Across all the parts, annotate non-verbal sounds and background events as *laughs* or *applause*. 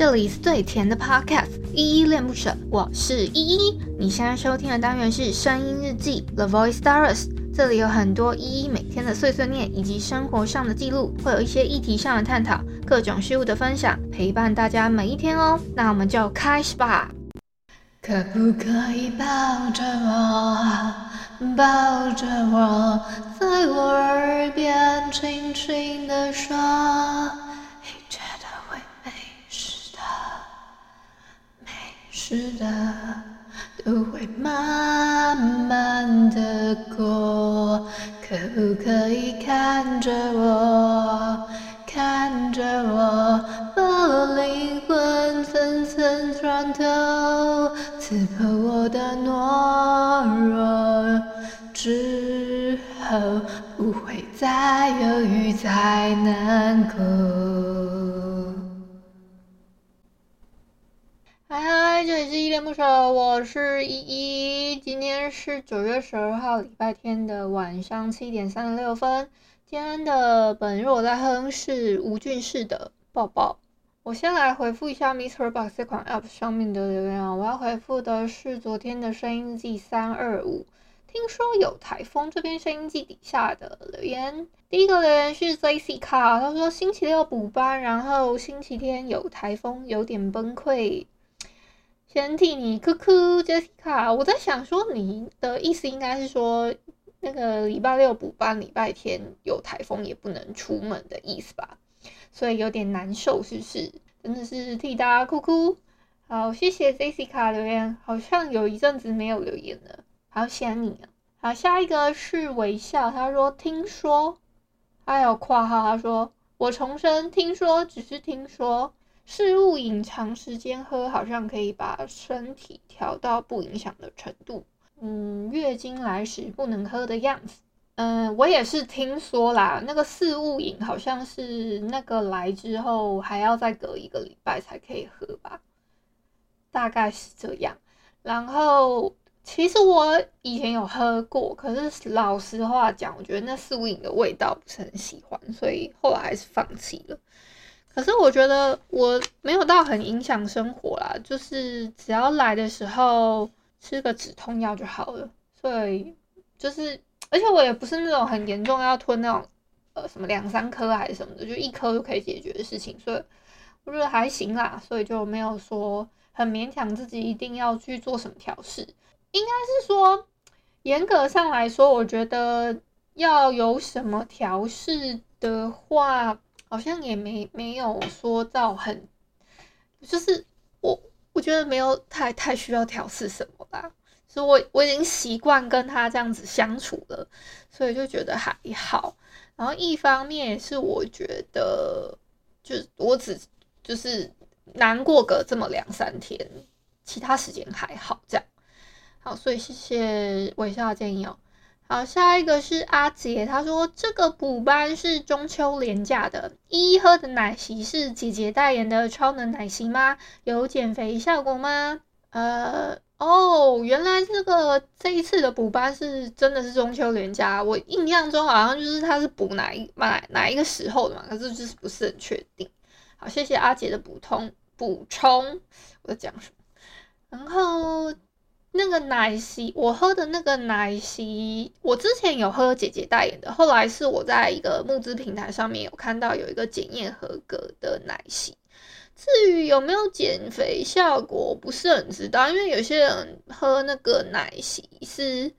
这里是最甜的 Podcast，依依恋不舍，我是依依。你现在收听的单元是声音日记 The Voice Diaries，这里有很多依依每天的碎碎念以及生活上的记录，会有一些议题上的探讨，各种事物的分享，陪伴大家每一天哦。那我们就开始吧。可不可以抱着我，抱着我，在我耳边轻轻地说。是的，都会慢慢的过。可不可以看着我，看着我，把我灵魂层层穿透，刺破我的懦弱之后，不会再犹豫，再难过。这里是依恋不舍，我是依依。今天是九月十二号，礼拜天的晚上七点三十六分。今天的本日我在哼是吴俊士的抱抱。我先来回复一下 MixerBox 这款 App 上面的留言啊，我要回复的是昨天的声音记三二五。听说有台风，这边声音记底下的留言，第一个留言是 Jessica，他说星期六补班，然后星期天有台风，有点崩溃。先替你哭哭，Jessica。我在想说，你的意思应该是说，那个礼拜六补班，礼拜天有台风也不能出门的意思吧？所以有点难受，是不是？真的是替大家哭哭。好，谢谢 Jessica 留言，好像有一阵子没有留言了，好想你啊。好，下一个是微笑，他说听说，还有括号，他说我重申，听说只是听说。事物饮长时间喝，好像可以把身体调到不影响的程度。嗯，月经来时不能喝的样子。嗯，我也是听说啦，那个四物饮好像是那个来之后还要再隔一个礼拜才可以喝吧，大概是这样。然后其实我以前有喝过，可是老实话讲，我觉得那四物饮的味道不是很喜欢，所以后来还是放弃了。可是我觉得我没有到很影响生活啦，就是只要来的时候吃个止痛药就好了。所以就是，而且我也不是那种很严重要吞那种呃什么两三颗还是什么的，就一颗就可以解决的事情，所以我觉得还行啦，所以就没有说很勉强自己一定要去做什么调试。应该是说，严格上来说，我觉得要有什么调试的话。好像也没没有说到很，就是我我觉得没有太太需要调试什么吧，所以我我已经习惯跟他这样子相处了，所以就觉得还好。然后一方面也是我觉得，就我只就是难过个这么两三天，其他时间还好这样。好，所以谢谢微笑的建议哦。好，下一个是阿杰，他说这个补班是中秋连假的。一喝的奶昔是姐姐代言的超能奶昔吗？有减肥效果吗？呃，哦，原来这个这一次的补班是真的是中秋连假。我印象中好像就是他是补哪一哪哪一个时候的嘛，可是就是不是很确定。好，谢谢阿杰的补充补充，我在讲什么？然后。那个奶昔，我喝的那个奶昔，我之前有喝姐姐代言的，后来是我在一个募资平台上面有看到有一个检验合格的奶昔。至于有没有减肥效果，不是很知道，因为有些人喝那个奶昔是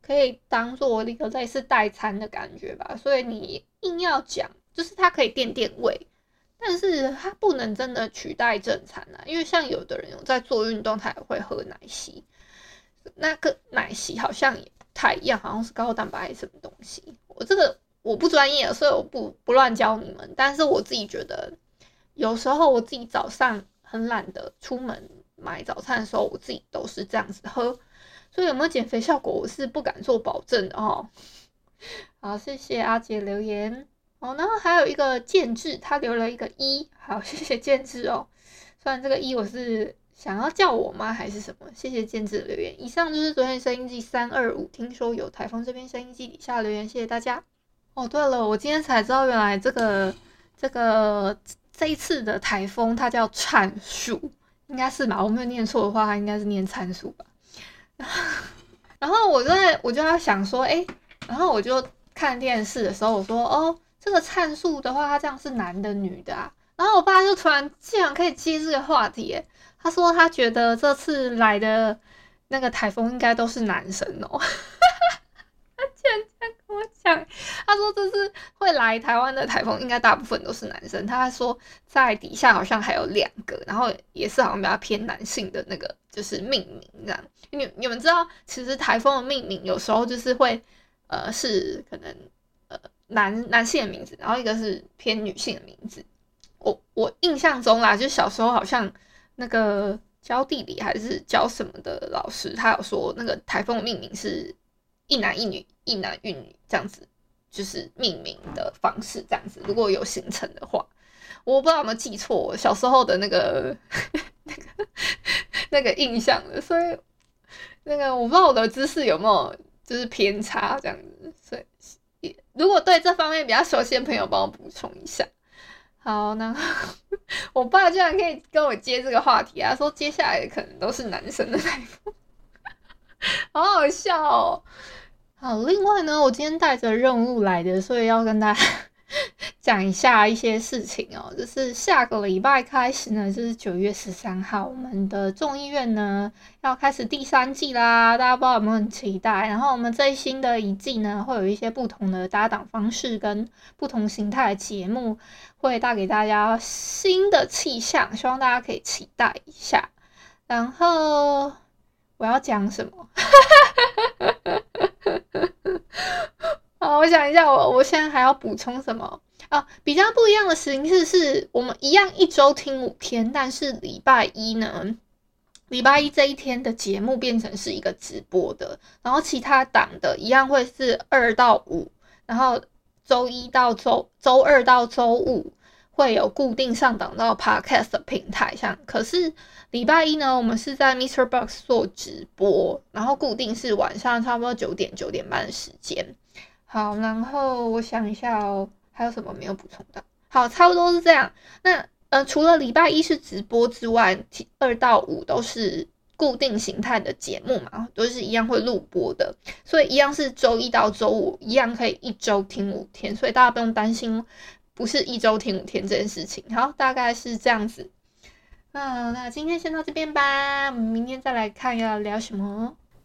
可以当做一个类似代餐的感觉吧，所以你硬要讲，就是它可以垫垫胃，但是它不能真的取代正餐啊，因为像有的人有在做运动，他也会喝奶昔。那个奶昔好像也不太一样，好像是高蛋白什么东西。我这个我不专业，所以我不不乱教你们。但是我自己觉得，有时候我自己早上很懒得出门买早餐的时候，我自己都是这样子喝。所以有没有减肥效果，我是不敢做保证的哦。好，谢谢阿杰留言哦。然后还有一个建志，他留了一个一，好，谢谢建志哦。虽然这个一我是。想要叫我吗？还是什么？谢谢建志的留言。以上就是昨天声音机三二五。听说有台风，这边声音机底下留言，谢谢大家。哦，对了，我今天才知道，原来这个这个这一次的台风它叫灿树，应该是吧？我没有念错的话，它应该是念参数吧。*laughs* 然后我在我就在想说，哎，然后我就看电视的时候，我说，哦，这个灿树的话，它这样是男的女的啊？然后我爸就突然竟然可以接这个话题，他说他觉得这次来的那个台风应该都是男生哦。*laughs* 他竟然这样跟我讲，他说这次会来台湾的台风应该大部分都是男生。他还说在底下好像还有两个，然后也是好像比较偏男性的那个就是命名这样。你你们知道，其实台风的命名有时候就是会呃是可能呃男男性的名字，然后一个是偏女性的名字。我印象中啦，就小时候好像那个教地理还是教什么的老师，他有说那个台风的命名是一男一女，一男一女这样子，就是命名的方式这样子。如果有形成的话，我不知道有没有记错小时候的那个那个 *laughs* 那个印象了。所以那个我不知道我的知识有没有就是偏差这样子。所以如果对这方面比较熟悉的朋友，帮我补充一下。好，那 *laughs* 我爸居然可以跟我接这个话题啊，说接下来可能都是男生的台风，*laughs* 好好笑哦。好，另外呢，我今天带着任务来的，所以要跟大家。*laughs* 讲一下一些事情哦，就是下个礼拜开始呢，就是九月十三号，我们的众议院呢要开始第三季啦，大家不知道有没有很期待？然后我们最新的一季呢，会有一些不同的搭档方式跟不同形态的节目，会带给大家新的气象，希望大家可以期待一下。然后我要讲什么？*laughs* 好，我想一下，我我现在还要补充什么啊？比较不一样的形式是我们一样一周听五天，但是礼拜一呢，礼拜一这一天的节目变成是一个直播的，然后其他档的一样会是二到五，然后周一到周周二到周五会有固定上档到 Podcast 的平台上，可是礼拜一呢，我们是在 Mr. Box 做直播，然后固定是晚上差不多九点九点半的时间。好，然后我想一下哦，还有什么没有补充到？好，差不多是这样。那呃，除了礼拜一是直播之外，二到五都是固定形态的节目嘛，都是一样会录播的，所以一样是周一到周五，一样可以一周听五天，所以大家不用担心不是一周听五天这件事情。好，大概是这样子。那那今天先到这边吧，我们明天再来看要聊什么。